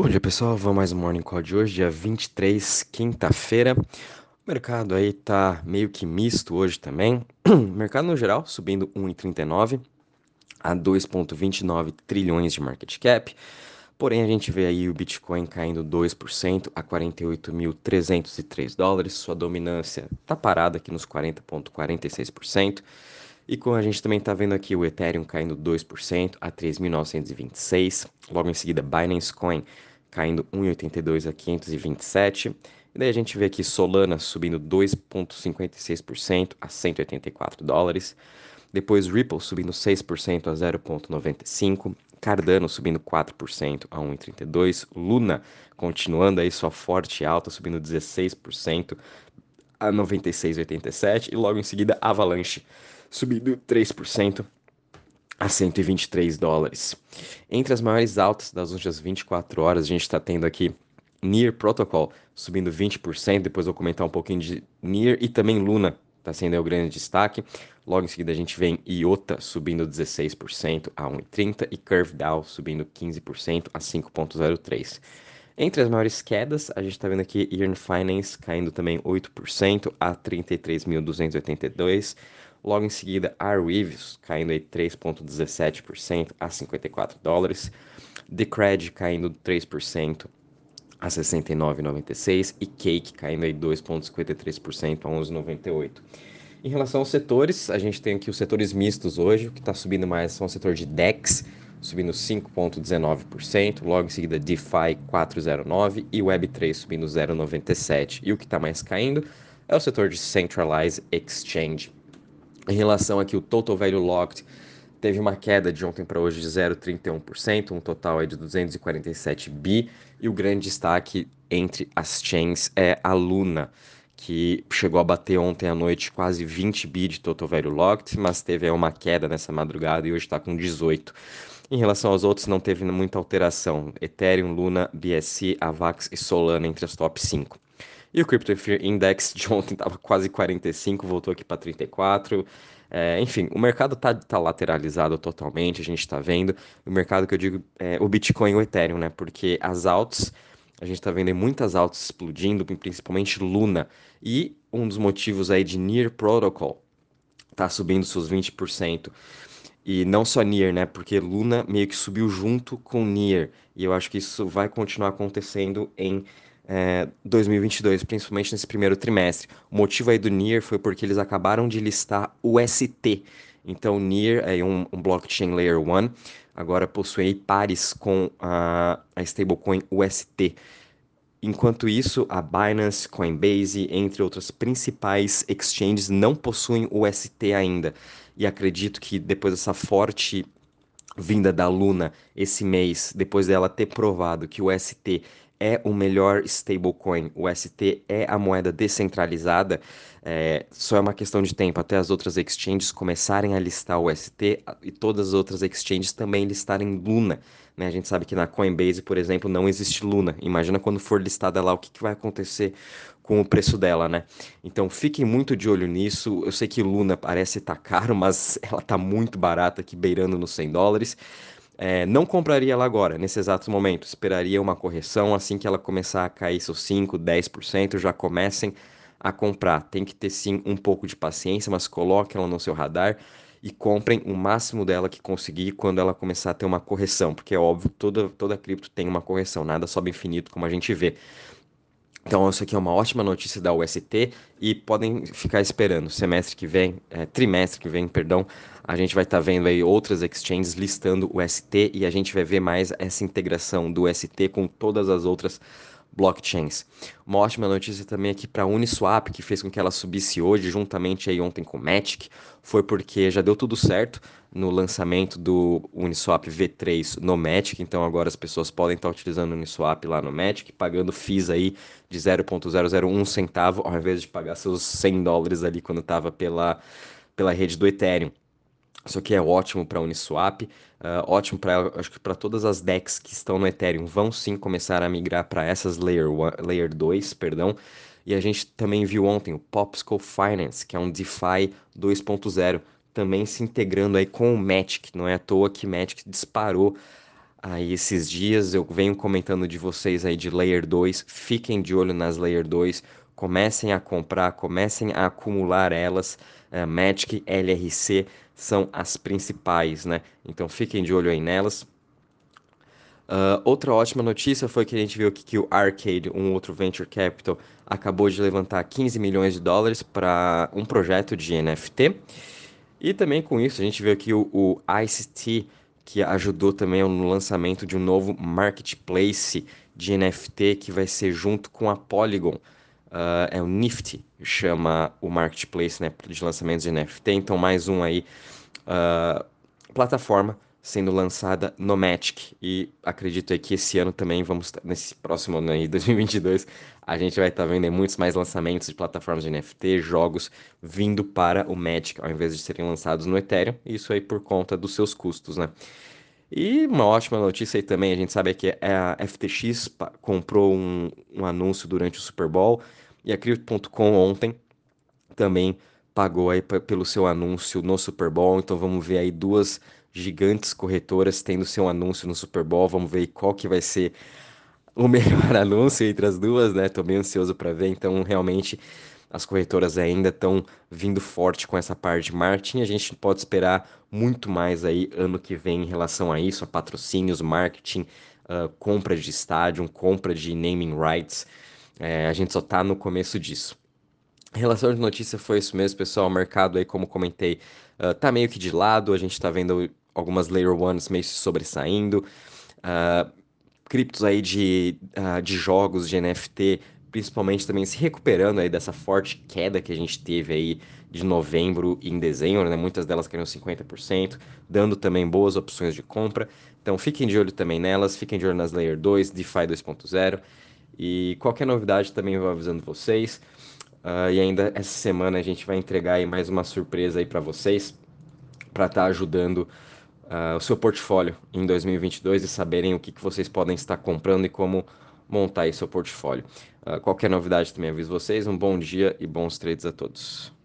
Bom dia pessoal, vamos mais um Morning Call de hoje, dia 23, quinta-feira. O mercado aí tá meio que misto hoje também. Mercado no geral subindo 1,39 a 2,29 trilhões de market cap. Porém, a gente vê aí o Bitcoin caindo 2% a 48.303 dólares. Sua dominância tá parada aqui nos 40,46%. E como a gente também está vendo aqui o Ethereum caindo 2% a 3.926. Logo em seguida, Binance Coin caindo 1,82 a 527. E daí a gente vê aqui Solana subindo 2,56% a 184 dólares. Depois Ripple subindo 6% a 0,95. Cardano subindo 4% a 1,32. Luna continuando aí sua forte alta, subindo 16% a 96,87. E logo em seguida Avalanche subindo 3% a 123 dólares. Entre as maiores altas das últimas 24 horas, a gente está tendo aqui Near Protocol subindo 20%, depois vou comentar um pouquinho de Near e também Luna está sendo o grande destaque. Logo em seguida a gente vem IOTA subindo 16% a 1,30 e Curve Dow subindo 15% a 5,03. Entre as maiores quedas, a gente está vendo aqui Earn Finance caindo também 8% a 33.282. Logo em seguida, Arweaves caindo aí 3,17% a 54 dólares. Decred caindo 3% a 69,96 e Cake caindo aí 2,53% a 11,98. Em relação aos setores, a gente tem aqui os setores mistos hoje, o que está subindo mais são o setor de DEX, subindo 5,19%, logo em seguida DeFi 4,09% e Web3 subindo 0,97%. E o que está mais caindo é o setor de Centralized Exchange, em relação aqui, o Total Value Locked teve uma queda de ontem para hoje de 0,31%, um total aí de 247 bi, e o grande destaque entre as chains é a Luna, que chegou a bater ontem à noite quase 20 bi de Total Value Locked, mas teve uma queda nessa madrugada e hoje está com 18. Em relação aos outros, não teve muita alteração. Ethereum, Luna, BSC, Avax e Solana entre as top 5. E o Crypto Fear Index de ontem estava quase 45, voltou aqui para 34. É, enfim, o mercado está tá lateralizado totalmente, a gente está vendo. O mercado que eu digo é o Bitcoin e o Ethereum, né? Porque as altas, a gente está vendo muitas altas explodindo, principalmente Luna. E um dos motivos aí de Near Protocol tá subindo seus 20%. E não só Nier, né? Porque Luna meio que subiu junto com Nier. E eu acho que isso vai continuar acontecendo em é, 2022, principalmente nesse primeiro trimestre. O motivo aí do NIR foi porque eles acabaram de listar o ST. Então, NIR é um, um blockchain layer 1, agora possui pares com a, a stablecoin UST. Enquanto isso, a Binance, Coinbase, entre outras principais exchanges, não possuem o ST ainda. E acredito que depois dessa forte vinda da Luna esse mês, depois dela ter provado que o ST é o melhor stablecoin. O ST é a moeda descentralizada. É, só é uma questão de tempo até as outras exchanges começarem a listar o ST e todas as outras exchanges também listarem Luna. Né? A gente sabe que na Coinbase, por exemplo, não existe Luna. Imagina quando for listada lá o que, que vai acontecer com o preço dela, né? Então fiquem muito de olho nisso. Eu sei que Luna parece estar tá caro, mas ela está muito barata aqui, beirando nos 100 dólares. É, não compraria ela agora, nesse exato momento. Esperaria uma correção assim que ela começar a cair seus 5, 10%, já comecem a comprar. Tem que ter sim um pouco de paciência, mas coloque ela no seu radar e comprem o máximo dela que conseguir quando ela começar a ter uma correção, porque é óbvio, toda, toda cripto tem uma correção, nada sobe infinito como a gente vê. Então, isso aqui é uma ótima notícia da UST e podem ficar esperando. Semestre que vem, é, trimestre que vem, perdão, a gente vai estar tá vendo aí outras exchanges listando o ST e a gente vai ver mais essa integração do ST com todas as outras blockchains. Uma ótima notícia também aqui para a Uniswap, que fez com que ela subisse hoje, juntamente aí ontem com o Matic, foi porque já deu tudo certo no lançamento do Uniswap V3 no Matic, então agora as pessoas podem estar utilizando o Uniswap lá no Matic, pagando FIIs aí de 0.001 centavo, ao invés de pagar seus 100 dólares ali quando estava pela, pela rede do Ethereum. Isso aqui é ótimo para Uniswap, uh, ótimo para acho que para todas as DEX que estão no Ethereum vão sim começar a migrar para essas layer, one, layer 2, perdão. E a gente também viu ontem o Popsco Finance, que é um DeFi 2.0, também se integrando aí com o Matic. Não é à toa que Matic disparou aí esses dias. Eu venho comentando de vocês aí de Layer 2. Fiquem de olho nas Layer 2. Comecem a comprar, comecem a acumular elas. Uh, Magic, LRC são as principais, né? Então fiquem de olho aí nelas. Uh, outra ótima notícia foi que a gente viu que, que o Arcade, um outro venture capital, acabou de levantar 15 milhões de dólares para um projeto de NFT. E também com isso a gente viu aqui o, o ICT, que ajudou também no lançamento de um novo marketplace de NFT que vai ser junto com a Polygon. Uh, é o Nifty, chama o marketplace né, de lançamentos de NFT. Então, mais um aí, uh, plataforma sendo lançada no Magic. E acredito aí que esse ano também vamos, nesse próximo ano aí, 2022, a gente vai estar tá vendo muitos mais lançamentos de plataformas de NFT, jogos vindo para o Magic, ao invés de serem lançados no Ethereum. Isso aí por conta dos seus custos, né? E uma ótima notícia aí também, a gente sabe que é a FTX comprou um, um anúncio durante o Super Bowl e a Crypto.com ontem também pagou aí pelo seu anúncio no Super Bowl, então vamos ver aí duas gigantes corretoras tendo seu anúncio no Super Bowl. Vamos ver qual que vai ser o melhor anúncio entre as duas, né? Tô bem ansioso para ver. Então, realmente, as corretoras ainda estão vindo forte com essa parte de marketing. A gente pode esperar muito mais aí ano que vem em relação a isso, a patrocínios, marketing, uh, compra de estádio, compra de naming rights. É, a gente só tá no começo disso. Em relação de notícia foi isso mesmo, pessoal. O mercado aí, como comentei, uh, tá meio que de lado. A gente tá vendo algumas Layer Ones meio se sobressaindo. Uh, criptos aí de, uh, de jogos, de NFT, principalmente também se recuperando aí dessa forte queda que a gente teve aí de novembro em dezembro, né? Muitas delas caíram 50%, dando também boas opções de compra. Então fiquem de olho também nelas, fiquem de olho nas Layer 2, DeFi 2.0 e qualquer novidade também vou avisando vocês. Uh, e ainda essa semana a gente vai entregar aí mais uma surpresa aí para vocês, para estar tá ajudando uh, o seu portfólio em 2022 e saberem o que, que vocês podem estar comprando e como montar aí seu portfólio. Uh, qualquer novidade também aviso vocês. Um bom dia e bons trades a todos.